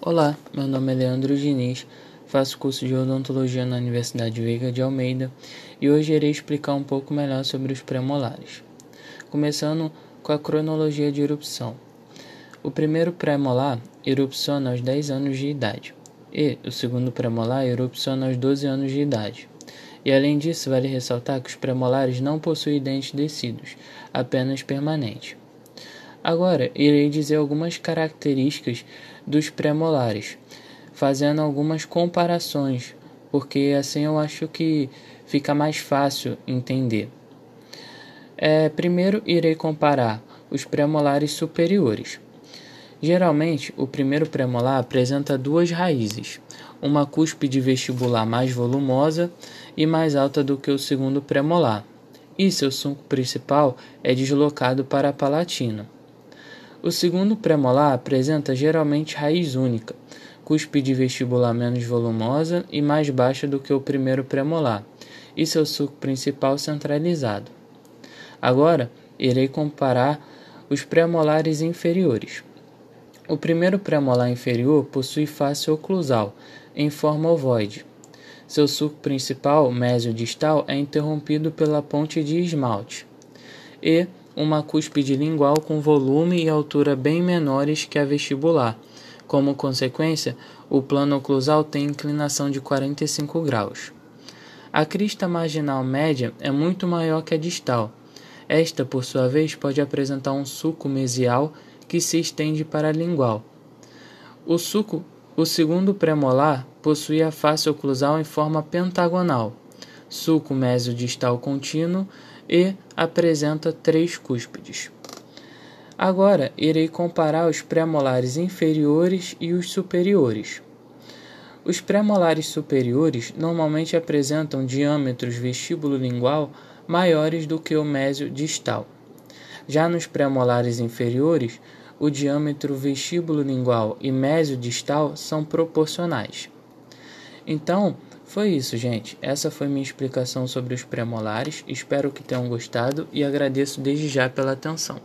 Olá, meu nome é Leandro Diniz, faço curso de odontologia na Universidade Veiga de Almeida e hoje irei explicar um pouco melhor sobre os premolares. Começando com a cronologia de erupção. O primeiro premolar erupciona aos 10 anos de idade e o segundo premolar erupciona aos 12 anos de idade. E além disso, vale ressaltar que os premolares não possuem dentes descidos, apenas permanentes. Agora, irei dizer algumas características dos premolares, fazendo algumas comparações, porque assim eu acho que fica mais fácil entender. É, primeiro, irei comparar os premolares superiores. Geralmente, o primeiro premolar apresenta duas raízes, uma cúspide vestibular mais volumosa e mais alta do que o segundo premolar, e seu sulco principal é deslocado para a palatina. O segundo premolar apresenta geralmente raiz única, cúspide vestibular menos volumosa e mais baixa do que o primeiro premolar, e seu suco principal centralizado. Agora, irei comparar os premolares inferiores. O primeiro premolar inferior possui face oclusal, em forma ovoide. Seu suco principal, mesio-distal, é interrompido pela ponte de esmalte. E uma cúspide lingual com volume e altura bem menores que a vestibular. Como consequência, o plano oclusal tem inclinação de 45 graus. A crista marginal média é muito maior que a distal. Esta, por sua vez, pode apresentar um suco mesial que se estende para a lingual. O suco, o segundo premolar, possui a face oclusal em forma pentagonal, suco mesio-distal contínuo e apresenta três cúspides. Agora irei comparar os premolares inferiores e os superiores. Os premolares superiores normalmente apresentam diâmetros vestíbulo-lingual maiores do que o mésio distal. Já nos premolares inferiores, o diâmetro vestíbulo-lingual e mésio distal são proporcionais. Então, foi isso, gente. Essa foi minha explicação sobre os premolares. Espero que tenham gostado e agradeço desde já pela atenção.